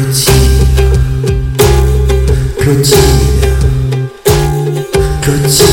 그렇지 그렇지 그렇지